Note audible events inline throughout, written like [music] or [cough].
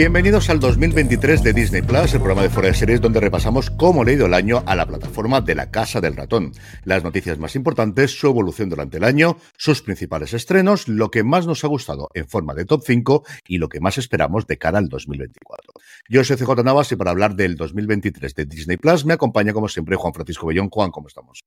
Bienvenidos al 2023 de Disney Plus, el programa de fuera de series donde repasamos cómo le ha ido el año a la plataforma de la Casa del Ratón. Las noticias más importantes, su evolución durante el año, sus principales estrenos, lo que más nos ha gustado en forma de top 5 y lo que más esperamos de cara al 2024. Yo soy CJ Navas y para hablar del 2023 de Disney Plus me acompaña como siempre Juan Francisco Bellón. Juan, ¿cómo estamos?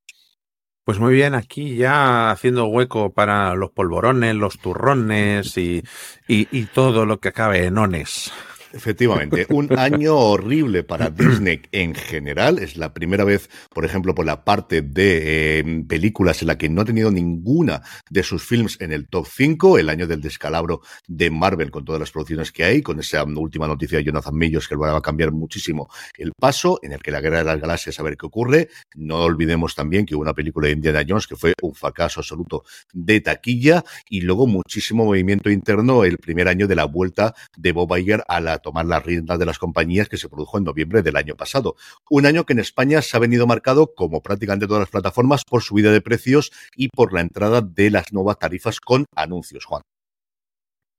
Pues muy bien, aquí ya haciendo hueco para los polvorones, los turrones y, y, y todo lo que acabe en ones. Efectivamente, un año horrible para Disney en general. Es la primera vez, por ejemplo, por la parte de eh, películas en la que no ha tenido ninguna de sus films en el top 5. El año del descalabro de Marvel con todas las producciones que hay, con esa última noticia de Jonathan Millos que va a cambiar muchísimo el paso, en el que la guerra de las galaxias a ver qué ocurre. No olvidemos también que hubo una película de Indiana Jones que fue un fracaso absoluto de taquilla y luego muchísimo movimiento interno el primer año de la vuelta de Bob Iger a la tomar la rienda de las compañías que se produjo en noviembre del año pasado. Un año que en España se ha venido marcado, como prácticamente todas las plataformas, por subida de precios y por la entrada de las nuevas tarifas con anuncios, Juan.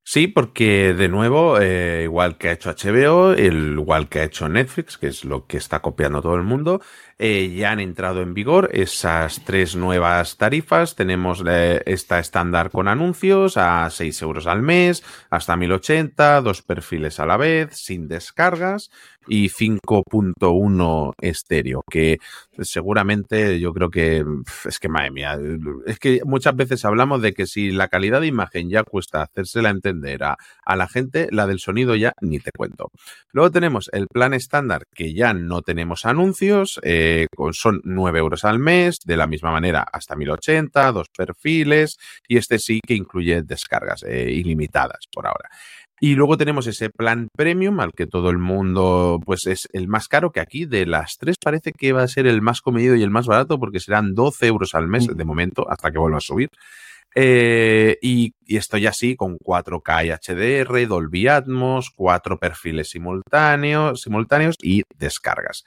Sí, porque de nuevo, eh, igual que ha hecho HBO, igual que ha hecho Netflix, que es lo que está copiando todo el mundo, eh, ya han entrado en vigor esas tres nuevas tarifas. Tenemos eh, esta estándar con anuncios a 6 euros al mes, hasta 1080, dos perfiles a la vez, sin descargas y 5.1 estéreo, que seguramente yo creo que es que madre mía, es que muchas veces hablamos de que si la calidad de imagen ya cuesta hacérsela entender a, a la gente, la del sonido ya ni te cuento. Luego tenemos el plan estándar que ya no tenemos anuncios, eh, son 9 euros al mes, de la misma manera hasta 1080, dos perfiles y este sí que incluye descargas eh, ilimitadas por ahora. Y luego tenemos ese plan premium al que todo el mundo, pues es el más caro que aquí de las tres parece que va a ser el más comedido y el más barato porque serán 12 euros al mes de momento hasta que vuelva a subir. Eh, y, y, esto ya sí, con 4K y HDR, Dolby Atmos, cuatro perfiles simultáneos, simultáneos y descargas.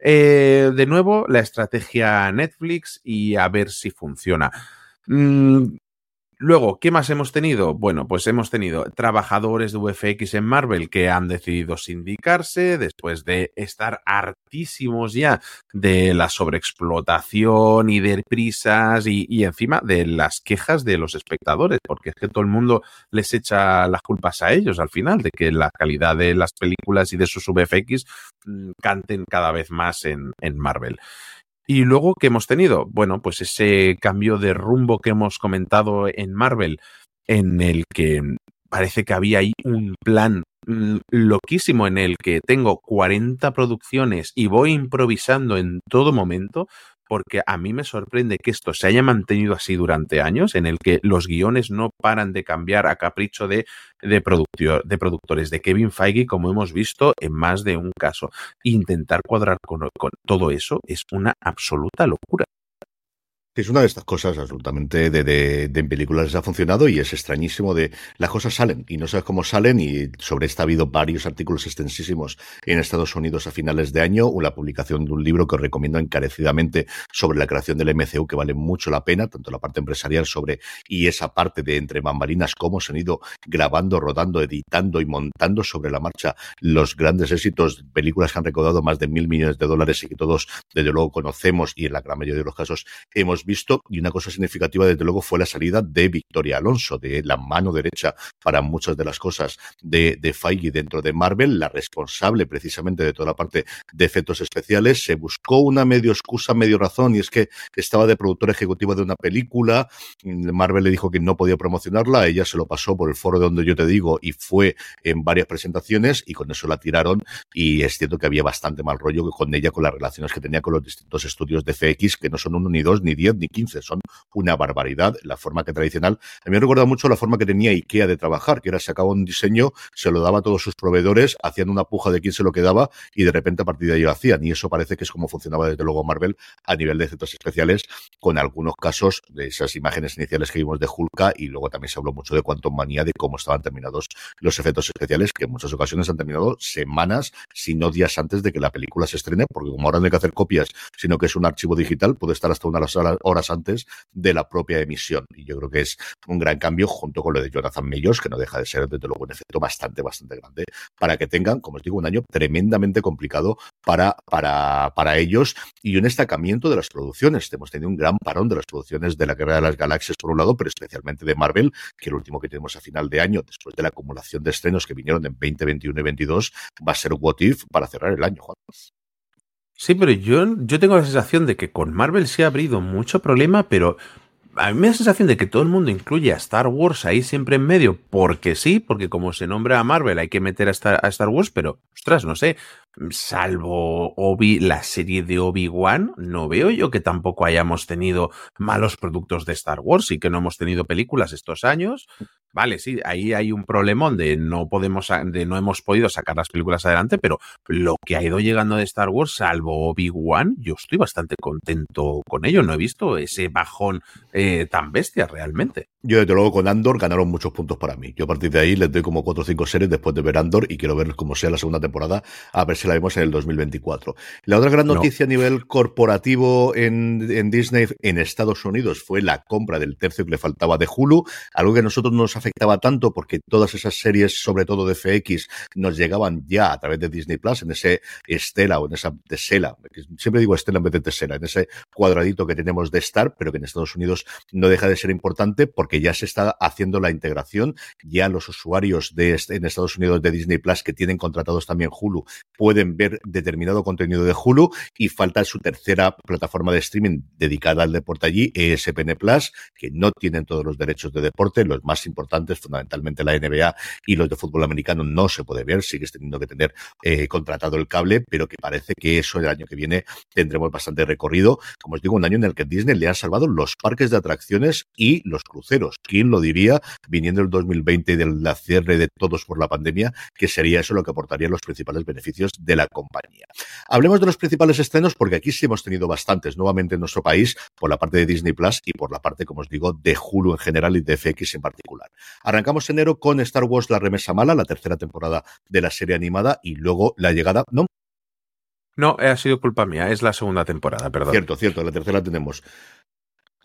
Eh, de nuevo, la estrategia Netflix y a ver si funciona. Mm, Luego, ¿qué más hemos tenido? Bueno, pues hemos tenido trabajadores de VFX en Marvel que han decidido sindicarse después de estar hartísimos ya de la sobreexplotación y de prisas y, encima de las quejas de los espectadores, porque es que todo el mundo les echa las culpas a ellos al final, de que la calidad de las películas y de sus VFX mmm, canten cada vez más en, en Marvel. Y luego, ¿qué hemos tenido? Bueno, pues ese cambio de rumbo que hemos comentado en Marvel, en el que parece que había ahí un plan loquísimo en el que tengo 40 producciones y voy improvisando en todo momento, porque a mí me sorprende que esto se haya mantenido así durante años, en el que los guiones no paran de cambiar a capricho de, de, de productores, de Kevin Feige, como hemos visto en más de un caso. Intentar cuadrar con, con todo eso es una absoluta locura. Es una de estas cosas absolutamente de, de, de, en películas ha funcionado y es extrañísimo de las cosas salen y no sabes cómo salen y sobre esto ha habido varios artículos extensísimos en Estados Unidos a finales de año o la publicación de un libro que os recomiendo encarecidamente sobre la creación del MCU que vale mucho la pena, tanto la parte empresarial sobre y esa parte de entre bambalinas cómo se han ido grabando, rodando, editando y montando sobre la marcha los grandes éxitos, películas que han recaudado más de mil millones de dólares y que todos desde luego conocemos y en la gran mayoría de los casos hemos visto y una cosa significativa desde luego fue la salida de Victoria Alonso, de la mano derecha para muchas de las cosas de, de Feige dentro de Marvel, la responsable precisamente de toda la parte de efectos especiales. Se buscó una medio excusa, medio razón y es que estaba de productora ejecutiva de una película. Marvel le dijo que no podía promocionarla, ella se lo pasó por el foro de donde yo te digo y fue en varias presentaciones y con eso la tiraron y es cierto que había bastante mal rollo con ella, con las relaciones que tenía con los distintos estudios de FX, que no son uno ni dos ni diez 10 ni 15, son una barbaridad. La forma que tradicional, a mí me recuerda mucho la forma que tenía IKEA de trabajar, que era sacaba un diseño, se lo daba a todos sus proveedores, hacían una puja de quién se lo quedaba y de repente a partir de ahí lo hacían. Y eso parece que es como funcionaba desde luego Marvel a nivel de efectos especiales, con algunos casos de esas imágenes iniciales que vimos de Hulka y luego también se habló mucho de Quantum Manía, de cómo estaban terminados los efectos especiales, que en muchas ocasiones han terminado semanas, si no días antes de que la película se estrene, porque como ahora no hay que hacer copias, sino que es un archivo digital, puede estar hasta unas horas antes de la propia emisión. Y yo creo que es un gran cambio junto con lo de Jonathan Mellos, que no deja de ser desde luego un efecto bastante, bastante grande, para que tengan, como os digo, un año tremendamente complicado para, para, para ellos y un destacamiento de las producciones. Hemos tenido un gran parón de las producciones de la Guerra de las Galaxias por un lado, pero especialmente de Marvel, que el último que tenemos a final de año, después de la acumulación de estrenos que vinieron en 2021 y 22, va a ser What If para cerrar el año, Juan. Sí, pero yo, yo tengo la sensación de que con Marvel se ha abrido mucho problema, pero a mí me da la sensación de que todo el mundo incluye a Star Wars ahí siempre en medio, porque sí, porque como se nombra a Marvel hay que meter a Star, a Star Wars, pero ostras, no sé, salvo Obi, la serie de Obi-Wan, no veo yo que tampoco hayamos tenido malos productos de Star Wars y que no hemos tenido películas estos años. Vale, sí, ahí hay un problemón de no podemos, de no hemos podido sacar las películas adelante, pero lo que ha ido llegando de Star Wars, salvo Obi-Wan, yo estoy bastante contento con ello. No he visto ese bajón eh, tan bestia realmente. Yo, desde luego, con Andor ganaron muchos puntos para mí. Yo a partir de ahí les doy como cuatro o cinco series después de ver Andor y quiero ver cómo sea la segunda temporada, a ver si la vemos en el 2024. La otra gran noticia a nivel corporativo en, en, Disney en Estados Unidos fue la compra del tercio que le faltaba de Hulu, algo que a nosotros nos afectaba tanto porque todas esas series, sobre todo de FX, nos llegaban ya a través de Disney Plus, en ese Estela o en esa Tesela, siempre digo Estela en vez de Tesela, en ese cuadradito que tenemos de Star, pero que en Estados Unidos no deja de ser importante porque ya se está haciendo la integración, ya los usuarios de en Estados Unidos de Disney Plus que tienen contratados también Hulu pueden ver determinado contenido de Hulu y falta su tercera plataforma de streaming dedicada al deporte allí, ESPN Plus, que no tienen todos los derechos de deporte, los más importantes, fundamentalmente la NBA y los de fútbol americano no se puede ver, sigues teniendo que tener eh, contratado el cable, pero que parece que eso el año que viene tendremos bastante recorrido. Como os digo, un año en el que Disney le ha salvado los parques de atracciones y los cruceros. ¿Quién lo diría, viniendo el 2020 y del cierre de todos por la pandemia, que sería eso lo que aportaría los principales beneficios de la compañía? Hablemos de los principales estrenos, porque aquí sí hemos tenido bastantes nuevamente en nuestro país, por la parte de Disney Plus y por la parte, como os digo, de Hulu en general y de FX en particular. Arrancamos enero con Star Wars La Remesa Mala, la tercera temporada de la serie animada, y luego la llegada, ¿no? No, ha sido culpa mía, es la segunda temporada, perdón. Cierto, cierto, la tercera tenemos.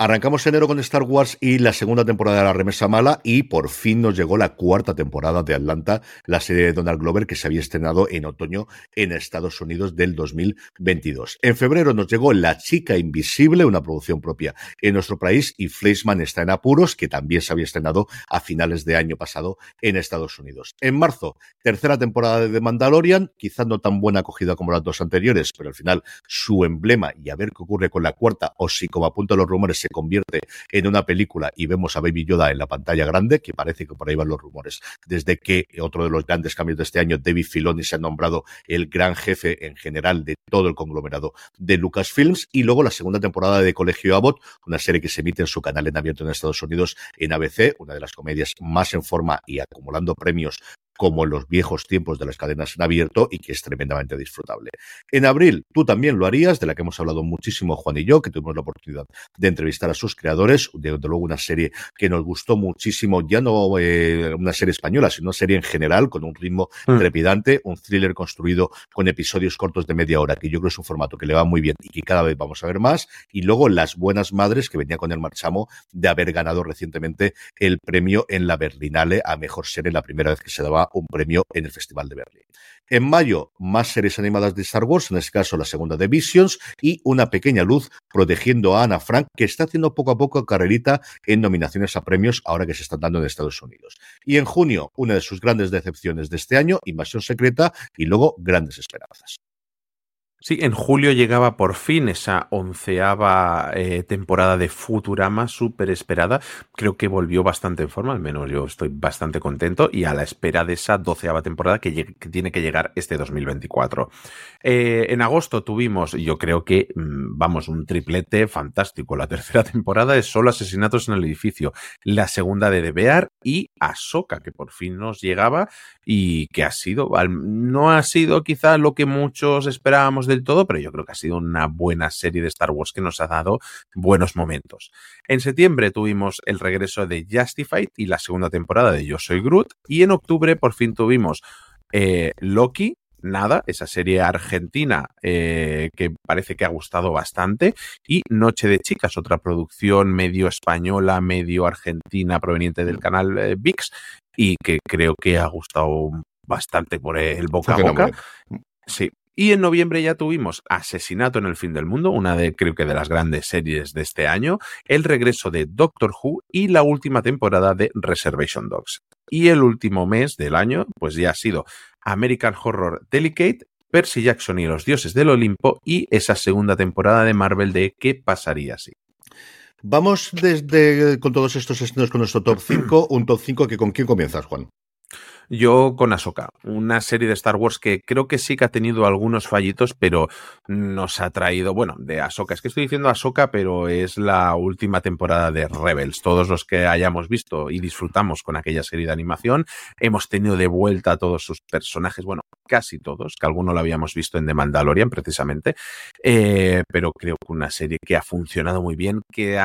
Arrancamos enero con Star Wars y la segunda temporada de La Remesa Mala y por fin nos llegó la cuarta temporada de Atlanta, la serie de Donald Glover que se había estrenado en otoño en Estados Unidos del 2022. En febrero nos llegó La Chica Invisible, una producción propia en nuestro país y Fleischman está en apuros, que también se había estrenado a finales de año pasado en Estados Unidos. En marzo, tercera temporada de The Mandalorian, quizá no tan buena acogida como las dos anteriores, pero al final su emblema y a ver qué ocurre con la cuarta o si como apuntan los rumores se convierte en una película y vemos a Baby Yoda en la pantalla grande, que parece que por ahí van los rumores, desde que otro de los grandes cambios de este año, David Filoni se ha nombrado el gran jefe en general de todo el conglomerado de Lucasfilms, y luego la segunda temporada de Colegio Abbott, una serie que se emite en su canal en abierto en Estados Unidos en ABC, una de las comedias más en forma y acumulando premios como en los viejos tiempos de las cadenas en abierto y que es tremendamente disfrutable. En abril, tú también lo harías, de la que hemos hablado muchísimo Juan y yo, que tuvimos la oportunidad de entrevistar a sus creadores, de, luego una serie que nos gustó muchísimo, ya no eh, una serie española, sino una serie en general, con un ritmo mm. trepidante, un thriller construido con episodios cortos de media hora, que yo creo es un formato que le va muy bien y que cada vez vamos a ver más, y luego Las Buenas Madres, que venía con el marchamo de haber ganado recientemente el premio en la Berlinale a Mejor Serie, la primera vez que se daba un premio en el Festival de Berlín. En mayo, más series animadas de Star Wars, en este caso la segunda de Visions, y una pequeña luz protegiendo a Ana Frank, que está haciendo poco a poco carrerita en nominaciones a premios ahora que se están dando en Estados Unidos. Y en junio, una de sus grandes decepciones de este año, Invasión Secreta, y luego Grandes Esperanzas. Sí, en julio llegaba por fin esa onceava eh, temporada de Futurama, súper esperada. Creo que volvió bastante en forma, al menos yo estoy bastante contento y a la espera de esa doceava temporada que, tiene que llegar este 2024. Eh, en agosto tuvimos, yo creo que, mm, vamos, un triplete fantástico. La tercera [laughs] temporada es solo asesinatos en el edificio, la segunda de Debear y Ahsoka, que por fin nos llegaba y que ha sido, no ha sido quizá lo que muchos esperábamos del todo, pero yo creo que ha sido una buena serie de Star Wars que nos ha dado buenos momentos. En septiembre tuvimos el regreso de Justified y la segunda temporada de Yo Soy Groot, y en octubre por fin tuvimos eh, Loki, nada, esa serie argentina eh, que parece que ha gustado bastante, y Noche de Chicas, otra producción medio española, medio argentina proveniente del canal eh, VIX, y que creo que ha gustado bastante por el boca a boca. Sí, y en noviembre ya tuvimos Asesinato en el fin del mundo, una de creo que de las grandes series de este año, el regreso de Doctor Who y la última temporada de Reservation Dogs. Y el último mes del año, pues ya ha sido American Horror Delicate, Percy Jackson y los dioses del Olimpo y esa segunda temporada de Marvel de ¿Qué pasaría si? Vamos desde con todos estos estrenos con nuestro top 5, un top 5 que con quién comienzas, Juan. Yo con Ahsoka, una serie de Star Wars que creo que sí que ha tenido algunos fallitos, pero nos ha traído, bueno, de Ahsoka. Es que estoy diciendo Ahsoka, pero es la última temporada de Rebels. Todos los que hayamos visto y disfrutamos con aquella serie de animación, hemos tenido de vuelta a todos sus personajes, bueno, casi todos, que alguno lo habíamos visto en The Mandalorian precisamente, eh, pero creo que una serie que ha funcionado muy bien, que,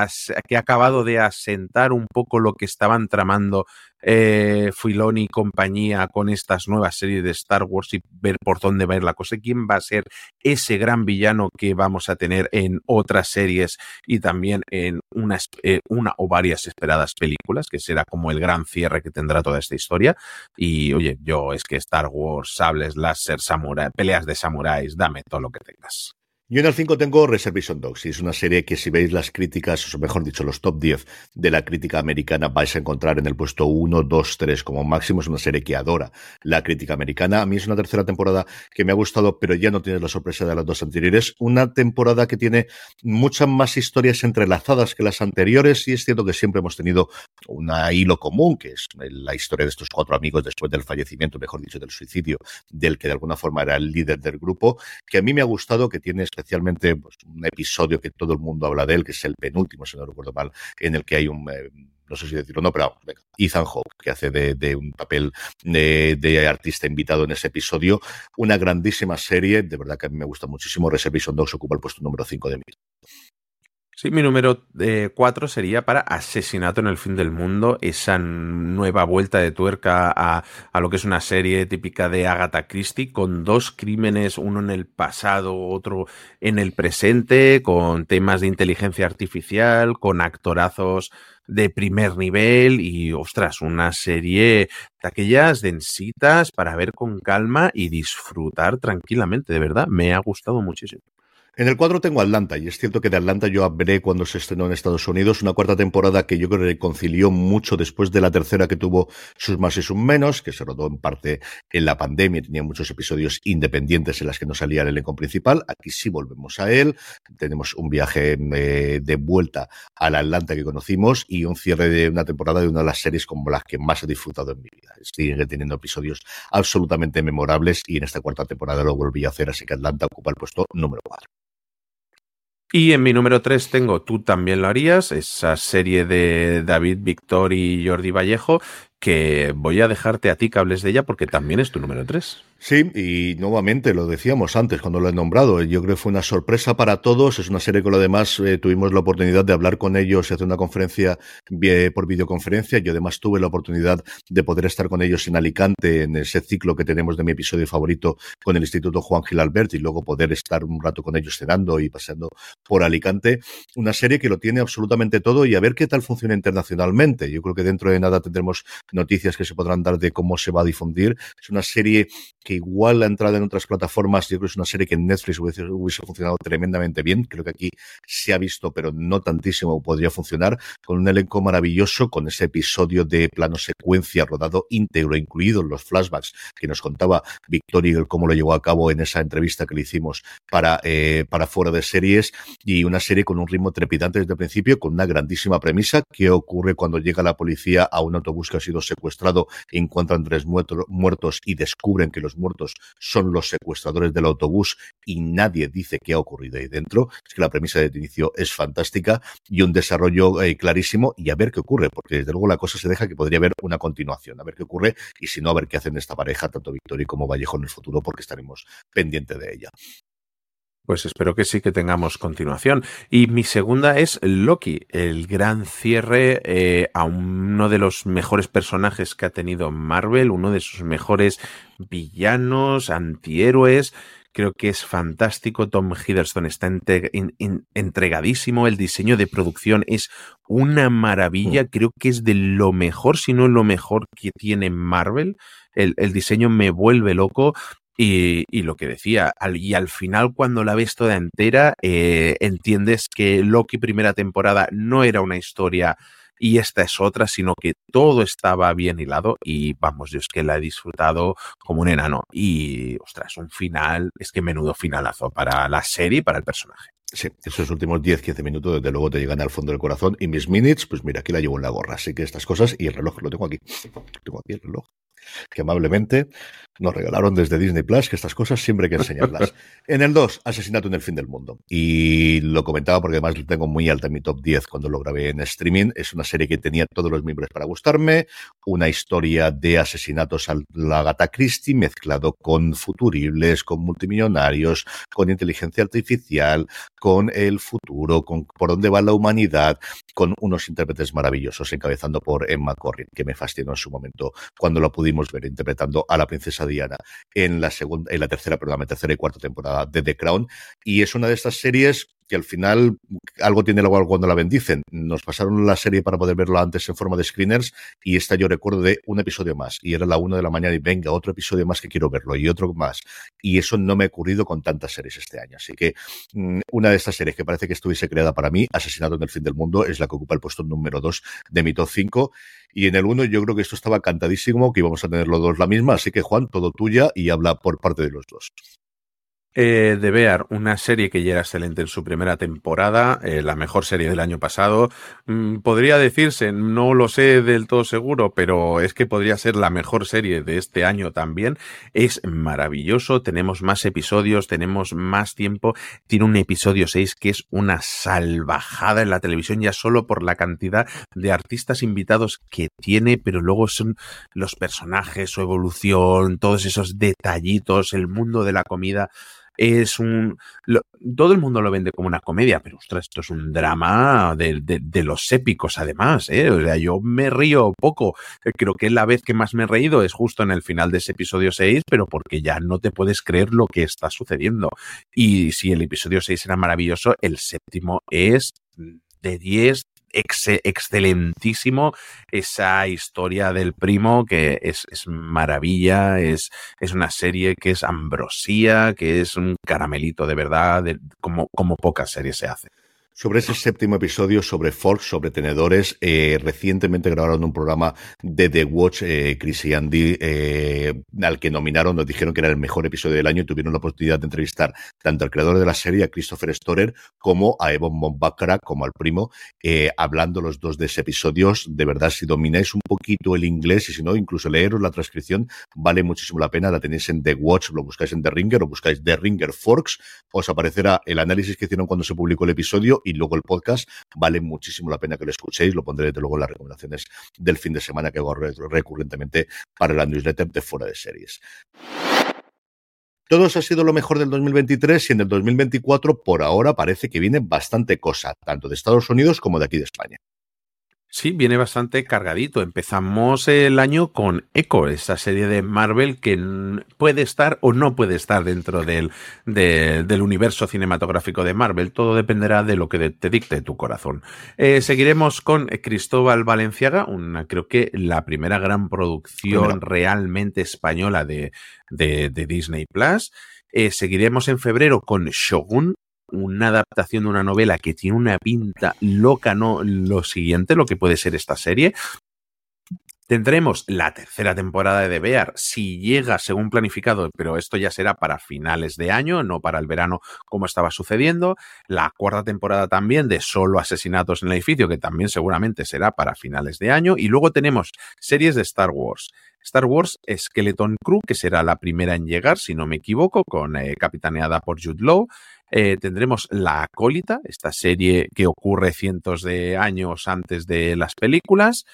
que ha acabado de asentar un poco lo que estaban tramando eh, Filoni y compañía con estas nuevas series de Star Wars y ver por dónde va a ir la cosa, quién va a ser ese gran villano que vamos a tener en otras series y también en una, eh, una o varias esperadas películas, que será como el gran cierre que tendrá toda esta historia. Y oye, yo es que Star Wars, sables, láser, samurai, peleas de samuráis, dame todo lo que tengas. Yo en el 5 tengo Reservation Dogs y es una serie que si veis las críticas, o mejor dicho, los top 10 de la crítica americana vais a encontrar en el puesto 1, 2, 3 como máximo. Es una serie que adora la crítica americana. A mí es una tercera temporada que me ha gustado, pero ya no tiene la sorpresa de las dos anteriores. Una temporada que tiene muchas más historias entrelazadas que las anteriores y es cierto que siempre hemos tenido un hilo común, que es la historia de estos cuatro amigos después del fallecimiento, mejor dicho, del suicidio, del que de alguna forma era el líder del grupo, que a mí me ha gustado, que tiene especialmente pues, un episodio que todo el mundo habla de él, que es el penúltimo, si no recuerdo mal, en el que hay un... Eh, no sé si decirlo no, pero Ethan Hawke, que hace de, un papel de, artista invitado en ese episodio. Una grandísima serie, de verdad que a mí me gusta muchísimo. Reservation Dogs ocupa el puesto número 5 de mí. Sí, mi número 4 eh, sería para Asesinato en el fin del mundo, esa nueva vuelta de tuerca a, a, lo que es una serie típica de Agatha Christie, con dos crímenes, uno en el pasado, otro en el presente, con temas de inteligencia artificial, con actorazos de primer nivel y, ostras, una serie de aquellas densitas para ver con calma y disfrutar tranquilamente, de verdad, me ha gustado muchísimo. En el cuadro tengo Atlanta, y es cierto que de Atlanta yo hablé cuando se estrenó en Estados Unidos, una cuarta temporada que yo creo que reconcilió mucho después de la tercera que tuvo sus más y sus menos, que se rodó en parte en la pandemia, tenía muchos episodios independientes en las que no salía el elenco principal. Aquí sí volvemos a él, tenemos un viaje eh, de vuelta a la Atlanta que conocimos y un cierre de una temporada de una de las series como las que más he disfrutado en mi vida. Sigue teniendo episodios absolutamente memorables y en esta cuarta temporada lo volví a hacer, así que Atlanta ocupa el puesto número 4. Y en mi número 3 tengo Tú también lo harías, esa serie de David Victor y Jordi Vallejo, que voy a dejarte a ti que hables de ella porque también es tu número 3. Sí, y nuevamente lo decíamos antes cuando lo he nombrado. Yo creo que fue una sorpresa para todos. Es una serie que lo demás eh, tuvimos la oportunidad de hablar con ellos y hacer una conferencia por videoconferencia. Yo además tuve la oportunidad de poder estar con ellos en Alicante en ese ciclo que tenemos de mi episodio favorito con el Instituto Juan Gil Albert y luego poder estar un rato con ellos cenando y pasando por Alicante. Una serie que lo tiene absolutamente todo y a ver qué tal funciona internacionalmente. Yo creo que dentro de nada tendremos noticias que se podrán dar de cómo se va a difundir. Es una serie que igual la entrada en otras plataformas, yo creo que es una serie que en Netflix hubiese, funcionado tremendamente bien. Creo que aquí se ha visto, pero no tantísimo podría funcionar, con un elenco maravilloso, con ese episodio de plano secuencia rodado íntegro, incluidos los flashbacks que nos contaba Victoria cómo lo llevó a cabo en esa entrevista que le hicimos para, eh, para fuera de series y una serie con un ritmo trepidante desde el principio, con una grandísima premisa. ¿Qué ocurre cuando llega la policía a un autobús que ha sido secuestrado, encuentran tres muertos y descubren que los muertos son los secuestradores del autobús y nadie dice qué ha ocurrido ahí dentro? Es que la premisa de inicio es fantástica y un desarrollo eh, clarísimo y a ver qué ocurre, porque desde luego la cosa se deja que podría haber una continuación, a ver qué ocurre y si no, a ver qué hacen esta pareja, tanto Victoria como Vallejo en el futuro, porque estaremos pendientes de ella. Pues espero que sí que tengamos continuación. Y mi segunda es Loki, el gran cierre eh, a uno de los mejores personajes que ha tenido Marvel, uno de sus mejores villanos, antihéroes. Creo que es fantástico. Tom Hiddleston está entregadísimo. El diseño de producción es una maravilla. Mm. Creo que es de lo mejor, si no lo mejor que tiene Marvel. El, el, diseño me vuelve loco. Y, lo que decía, y al final cuando la ves toda entera, eh, entiendes que Loki primera temporada no era una historia y esta es otra, sino que todo estaba bien hilado y vamos, yo es que la he disfrutado como un enano. Y, ostras, un final, es que menudo finalazo para la serie y para el personaje. Sí, esos últimos 10-15 minutos desde luego te llegan al fondo del corazón y mis minutes, pues mira, aquí la llevo en la gorra, así que estas cosas y el reloj lo tengo aquí. Tengo aquí el reloj que amablemente nos regalaron desde Disney Plus, que estas cosas siempre hay que enseñarlas. [laughs] en el 2, Asesinato en el fin del mundo. Y lo comentaba porque además lo tengo muy alta en mi top 10 cuando lo grabé en streaming. Es una serie que tenía todos los miembros para gustarme, una historia de asesinatos a la gata Christie mezclado con futuribles, con multimillonarios, con inteligencia artificial, con el futuro, con por dónde va la humanidad, con unos intérpretes maravillosos, encabezando por Emma Corrin, que me fascinó en su momento cuando lo pudimos ver interpretando a la princesa Diana en la segunda, en la tercera, perdón, la tercera y cuarta temporada de The Crown. Y es una de estas series que al final algo tiene luego cuando la bendicen. Nos pasaron la serie para poder verlo antes en forma de screeners y esta yo recuerdo de un episodio más y era la una de la mañana y venga, otro episodio más que quiero verlo y otro más. Y eso no me ha ocurrido con tantas series este año. Así que mm, una de estas series que parece que estuviese creada para mí, Asesinato en el fin del mundo, es la que ocupa el puesto número dos de mi top 5. Y en el uno yo creo que esto estaba cantadísimo, que íbamos a tener los dos la misma. Así que Juan, todo tuya y habla por parte de los dos. Eh, de Bear, una serie que ya era excelente en su primera temporada, eh, la mejor serie del año pasado. Mm, podría decirse, no lo sé del todo seguro, pero es que podría ser la mejor serie de este año también. Es maravilloso, tenemos más episodios, tenemos más tiempo. Tiene un episodio 6 que es una salvajada en la televisión ya solo por la cantidad de artistas invitados que tiene, pero luego son los personajes, su evolución, todos esos detallitos, el mundo de la comida es un... todo el mundo lo vende como una comedia, pero ostras, esto es un drama de, de, los épicos además, ¿eh? O sea, yo me río poco. Creo que la vez que más me he reído es justo en el final de ese episodio 6, pero porque ya no te puedes creer lo que está sucediendo. Y si el episodio 6 era maravilloso, el séptimo es de 10 excelentísimo esa historia del primo que es, maravilla, es, es, una serie que es ambrosía, que es un caramelito de verdad, como, como pocas series se hacen. Sobre ese séptimo episodio, sobre Fox, sobre tenedores, eh, recientemente grabaron un programa de The Watch, eh, Chris y Andy, eh, al que nominaron, nos dijeron que era el mejor episodio del año y tuvieron la oportunidad de entrevistar tanto al creador de la serie, a Christopher Storer, como a Evan Mombakara, como al primo, hablando los dos de ese episodio. De verdad, si domináis un poquito el inglés y si no, incluso leeros la transcripción, vale muchísimo la pena. La tenéis en The Watch, lo buscáis en The Ringer o buscáis The Ringer Forks, os aparecerá el análisis que hicieron cuando se publicó el episodio y luego el podcast. Vale muchísimo la pena que lo escuchéis. Lo pondré desde luego en las recomendaciones del fin de semana que hago recurrentemente para la newsletter de Fuera de Series. Todo eso ha sido lo mejor del 2023 y en el 2024 por ahora parece que viene bastante cosa, tanto de Estados Unidos como de aquí de España. Sí, viene bastante cargadito. Empezamos el año con Echo, esa serie de Marvel que puede estar o no puede estar dentro del, del universo cinematográfico de Marvel. Todo dependerá de lo que te dicte tu corazón. Eh, seguiremos con Cristóbal Valenciaga, una, creo que la primera gran producción realmente española de, de, Disney Plus. Eh, seguiremos en febrero con Shogun, una adaptación de una novela que tiene una pinta loca, no lo siguiente, lo que puede ser esta serie. Tendremos la tercera temporada de Bear, si llega según planificado, pero esto ya será para finales de año, no para el verano como estaba sucediendo. La cuarta temporada también de Solo Asesinatos en el Edificio, que también seguramente será para finales de año. Y luego tenemos series de Star Wars. Star Wars Skeleton Crew, que será la primera en llegar, si no me equivoco, con eh, capitaneada por Jude Law. Eh, tendremos La Acólita, esta serie que ocurre cientos de años antes de las películas.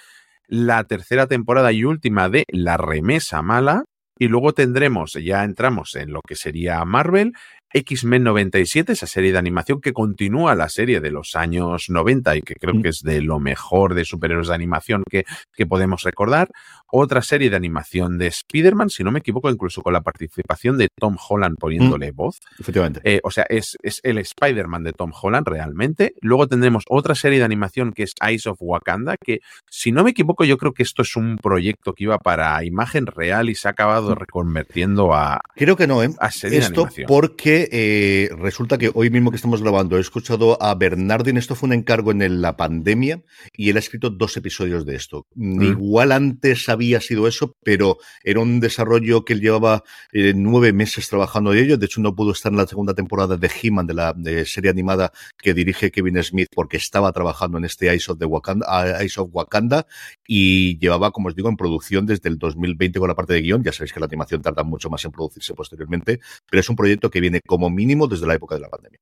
La tercera temporada y última de La Remesa Mala. Y luego tendremos, ya entramos en lo que sería Marvel, X-Men 97, esa serie de animación que continúa la serie de los años 90 y que creo mm. que es de lo mejor de superhéroes de animación que, que podemos recordar. Otra serie de animación de Spider-Man, si no me equivoco, incluso con la participación de Tom Holland poniéndole mm. voz. Efectivamente. Eh, o sea, es, es el Spider-Man de Tom Holland realmente. Luego tendremos otra serie de animación que es Eyes of Wakanda, que si no me equivoco, yo creo que esto es un proyecto que iba para imagen real y se ha acabado mm. reconvirtiendo a. Creo que no, ¿eh? A serie esto porque eh, resulta que hoy mismo que estamos grabando he escuchado a Bernardin, esto fue un encargo en la pandemia y él ha escrito dos episodios de esto. Mm. Igual antes había sido eso, pero era un desarrollo que él llevaba eh, nueve meses trabajando en ello. De hecho, no pudo estar en la segunda temporada de He-Man, de la serie animada que dirige Kevin Smith, porque estaba trabajando en este Ice of, Wakanda, Ice of Wakanda y llevaba, como os digo, en producción desde el 2020 con la parte de guion. Ya sabéis que la animación tarda mucho más en producirse posteriormente, pero es un proyecto que viene como mínimo desde la época de la pandemia.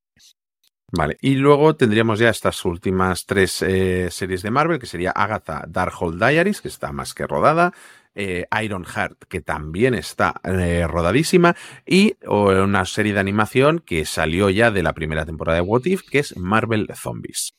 Vale, y luego tendríamos ya estas últimas tres eh, series de Marvel, que sería Agatha Darkhold Diaries, que está más que rodada, eh, Iron Heart, que también está eh, rodadísima, y una serie de animación que salió ya de la primera temporada de What If, que es Marvel Zombies.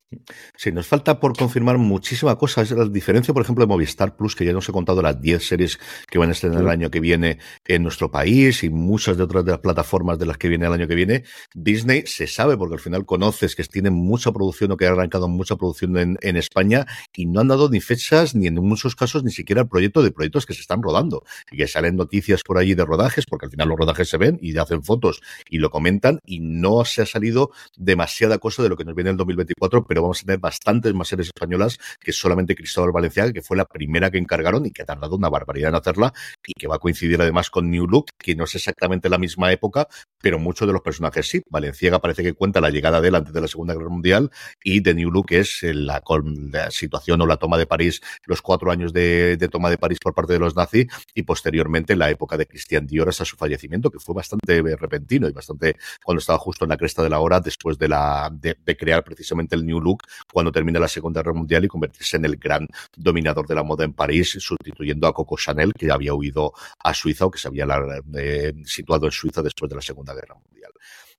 Sí, nos falta por confirmar muchísima cosa. Es la diferencia, por ejemplo, de Movistar Plus, que ya nos he contado las 10 series que van a estrenar el año que viene en nuestro país y muchas de otras de las plataformas de las que viene el año que viene. Disney se sabe, porque al final conoces que tienen mucha producción o que ha arrancado mucha producción en, en España y no han dado ni fechas, ni en muchos casos ni siquiera el proyecto de proyectos que se están rodando y que salen noticias por allí de rodajes, porque al final los rodajes se ven y hacen fotos y lo comentan y no se ha salido demasiada cosa de lo que nos viene en el 2024, pero vamos a tener bastantes más series españolas que solamente Cristóbal Valenciaga, que fue la primera que encargaron y que ha tardado una barbaridad en hacerla y que va a coincidir además con New Look, que no es exactamente la misma época, pero muchos de los personajes sí. Valenciaga parece que cuenta la llegada de él antes de la Segunda Guerra Mundial y The New Look es la, la situación o la toma de París, los cuatro años de, toma de París por parte de los nazis y posteriormente la época de Christian Dior hasta su fallecimiento, que fue bastante repentino y bastante cuando estaba justo en la cresta de la hora después de, la, de, de crear precisamente el New Look cuando termina la Segunda Guerra Mundial y convertirse en el gran dominador de la moda en París, sustituyendo a Coco Chanel, que había huido a Suiza o que se había eh, situado en Suiza después de la Segunda Guerra Mundial.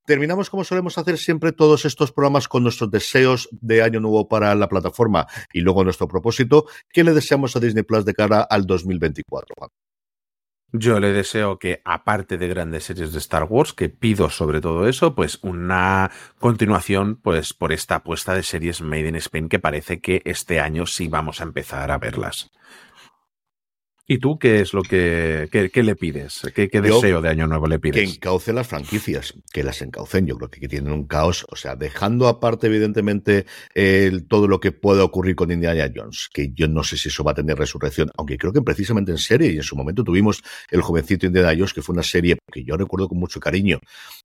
Terminamos como solemos hacer siempre todos estos programas con nuestros deseos de año nuevo para la plataforma y luego nuestro propósito. ¿Qué le deseamos a Disney Plus de cara al 2024, Juan? Yo le deseo que, aparte de grandes series de Star Wars, que pido sobre todo eso, pues una continuación, pues por esta apuesta de series Made in Spain que parece que este año sí vamos a empezar a verlas. ¿Y tú qué es lo que, le pides? ¿Qué, deseo de año nuevo le pides? Que encauce las franquicias, que las encaucen. Yo creo que tienen un caos, o sea, dejando aparte evidentemente todo lo que pueda ocurrir con Indiana Jones, que yo no sé si eso va a tener resurrección, aunque creo que precisamente en serie, y en su momento tuvimos el jovencito Indiana Jones, que fue una serie que yo recuerdo con mucho cariño,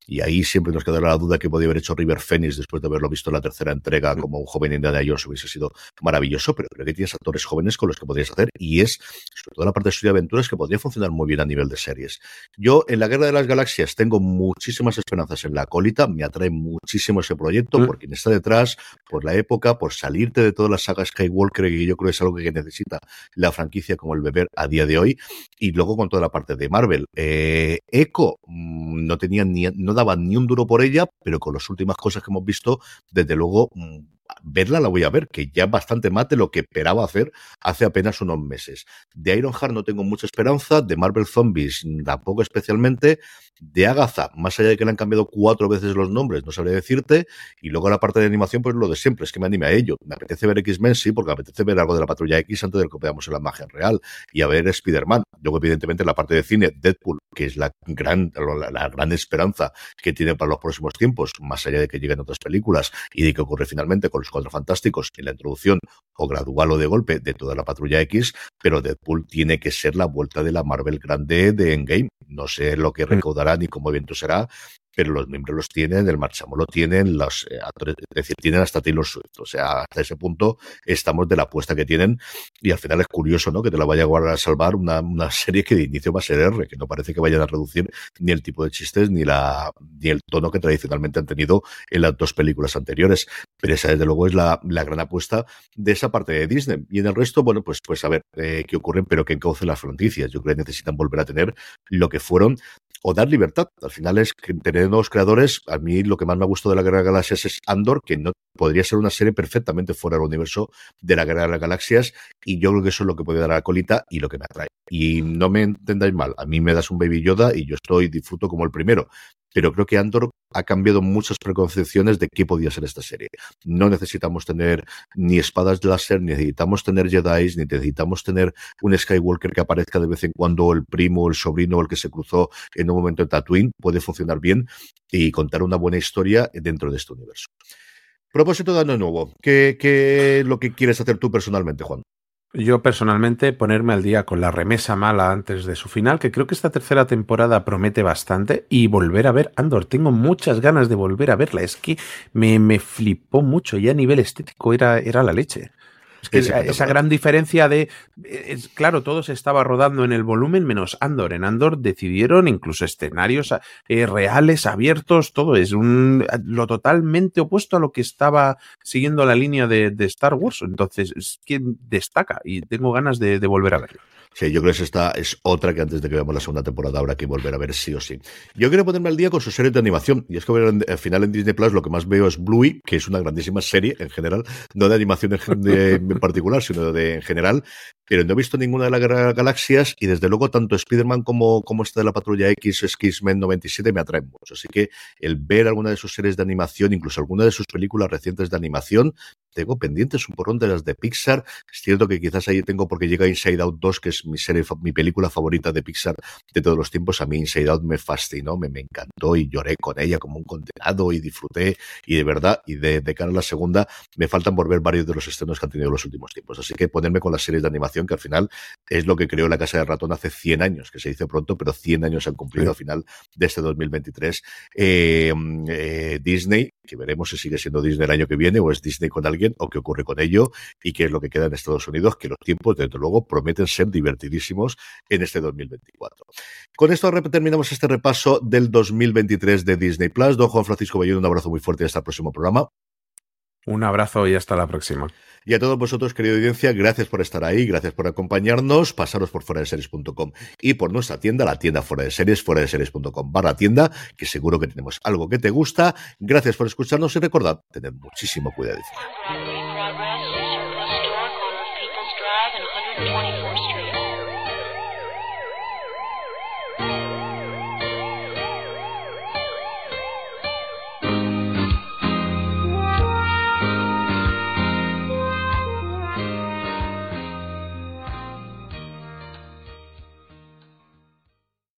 y ahí siempre nos quedará la duda que podía haber hecho River Phoenix después de haberlo visto en la tercera entrega mm. como un joven Indiana Jones, hubiese sido maravilloso, pero creo que tienes actores jóvenes con los que podrías hacer, y es sobre todo la parte de estudio de aventuras que podría funcionar muy bien a nivel de series. Yo en la Guerra de las Galaxias tengo muchísimas esperanzas en la colita, me atrae muchísimo ese proyecto, mm. por quien está detrás, por la época, por salirte de todas las sagas Skywalker, que yo creo que es algo que necesita la franquicia como el beber a día de hoy, y luego con toda la parte de Marvel. Eh, Echo mm, no tenía ni, no daba ni un duro por ella, pero con las últimas cosas que hemos visto, desde luego mm, verla la voy a ver, que ya bastante más de lo que esperaba hacer hace apenas unos meses. De Ironheart no tengo mucha esperanza, de Marvel Zombies tampoco especialmente, de Agatha, más allá de que le han cambiado cuatro veces los nombres, no sabría decirte, y luego la parte de animación, pues lo de siempre, es que me anime a ello. Me apetece ver X-Men, sí, porque me apetece ver algo de la patrulla X antes de que veamos en la magia real, y a ver Spider-Man. Luego, evidentemente, la parte de cine, Deadpool, que es la gran, la, gran esperanza que tiene para los próximos tiempos, más allá de que lleguen otras películas y de que ocurre finalmente con los Cuatro Fantásticos en la introducción o gradual o de golpe de toda la patrulla X, pero Deadpool tiene que ser la vuelta de la Marvel grande de Endgame. No sé lo que mm. recaudará ni cómo evento será, pero los miembros los tienen, el marchamo lo tienen, los eh, actores, es decir, tienen hasta Taylor Swift. O sea, hasta ese punto estamos de la apuesta que tienen y al final es curioso, ¿no? Que te la vaya a salvar una, una [laughs] serie que de inicio va a ser R, que no parece que vayan a reducir ni el tipo de chistes ni el tono que tradicionalmente han tenido en las dos películas anteriores. Pero esa, desde luego, es la, la gran apuesta de esa parte de Disney. Y en el resto, bueno, pues, pues a ver eh, qué ocurre, pero que encaucen las fronteras. Yo creo que necesitan volver a tener lo que fueron o dar libertad. Al final es que tener nuevos creadores. A mí lo que más me ha gustado de la Guerra de las Galaxias es Andor, que no podría ser una serie perfectamente fuera del universo de la Guerra de las Galaxias. Y yo creo que eso es lo que puede dar a la colita y lo que me atrae. Y no me entendáis mal, a mí me das un Baby Yoda y yo estoy, disfruto como el primero pero creo que Andor ha cambiado muchas preconcepciones de qué podía ser esta serie. No necesitamos tener ni espadas láser, ni necesitamos tener Jedi, ni necesitamos tener un Skywalker que aparezca de vez en cuando el primo, el sobrino, el que se cruzó en un momento en Tatooine. Puede funcionar bien y contar una buena historia dentro de este universo. Propósito de año nuevo. ¿Qué, qué lo que quieres hacer tú personalmente, Juan? Yo personalmente ponerme al día con la remesa mala antes de su final, que creo que esta tercera temporada promete bastante, y volver a ver Andor. Tengo muchas ganas de volver a verla. Es que me, me flipó mucho y a nivel estético era, era la leche. Es que esa, gran diferencia de. Es, claro, todo se estaba rodando en el volumen menos Andor. En Andor decidieron incluso escenarios eh, reales, abiertos, todo. Es un, lo totalmente opuesto a lo que estaba siguiendo la línea de, Star Wars. Entonces, es quien destaca y tengo ganas de volver a verlo. Sí, yo creo que esta es otra que antes de que veamos la segunda temporada habrá que volver a ver sí o sí. Yo quiero ponerme al día con su serie de animación. Y es que al final en Disney Plus lo que más veo es Bluey, que es una grandísima serie en general, no de animación en, particular, sino de en general. Pero no he visto ninguna de las galaxias y desde luego tanto Spider-Man como, como esta de la Patrulla X X-Men 97 me atraen mucho. Así que el ver alguna de sus series de animación, incluso alguna de sus películas recientes de animación, tengo pendientes un porrón de las de Pixar. Es cierto que quizás ahí tengo porque llega Inside Out 2, que es mi serie, mi película favorita de Pixar de todos los tiempos. A mí Inside Out me fascinó, me, me encantó y lloré con ella como un condenado y disfruté. Y de verdad, y de, de cara a la segunda, me faltan por ver varios de los estrenos que han tenido los últimos tiempos. Así que ponerme con las series de animación, que al final es lo que creó la Casa de Ratón hace 100 años, que se dice pronto, pero 100 años han cumplido al final de este 2023. Eh, eh, Disney, que veremos si sigue siendo Disney el año que viene o es Disney con alguien o qué ocurre con ello y qué es lo que queda en Estados Unidos, que los tiempos, desde luego, prometen ser divertidísimos en este 2024. Con esto terminamos este repaso del 2023 de Disney Plus. Don Juan Francisco Bayón, un abrazo muy fuerte y hasta el próximo programa. Un abrazo y hasta la próxima. Y a todos vosotros, querida audiencia, gracias por estar ahí, gracias por acompañarnos. Pasaros por fuera de series.com y por nuestra tienda, la tienda fuera de series, fuera de series.com barra tienda, que seguro que tenemos algo que te gusta. Gracias por escucharnos y recordad, tened muchísimo cuidado.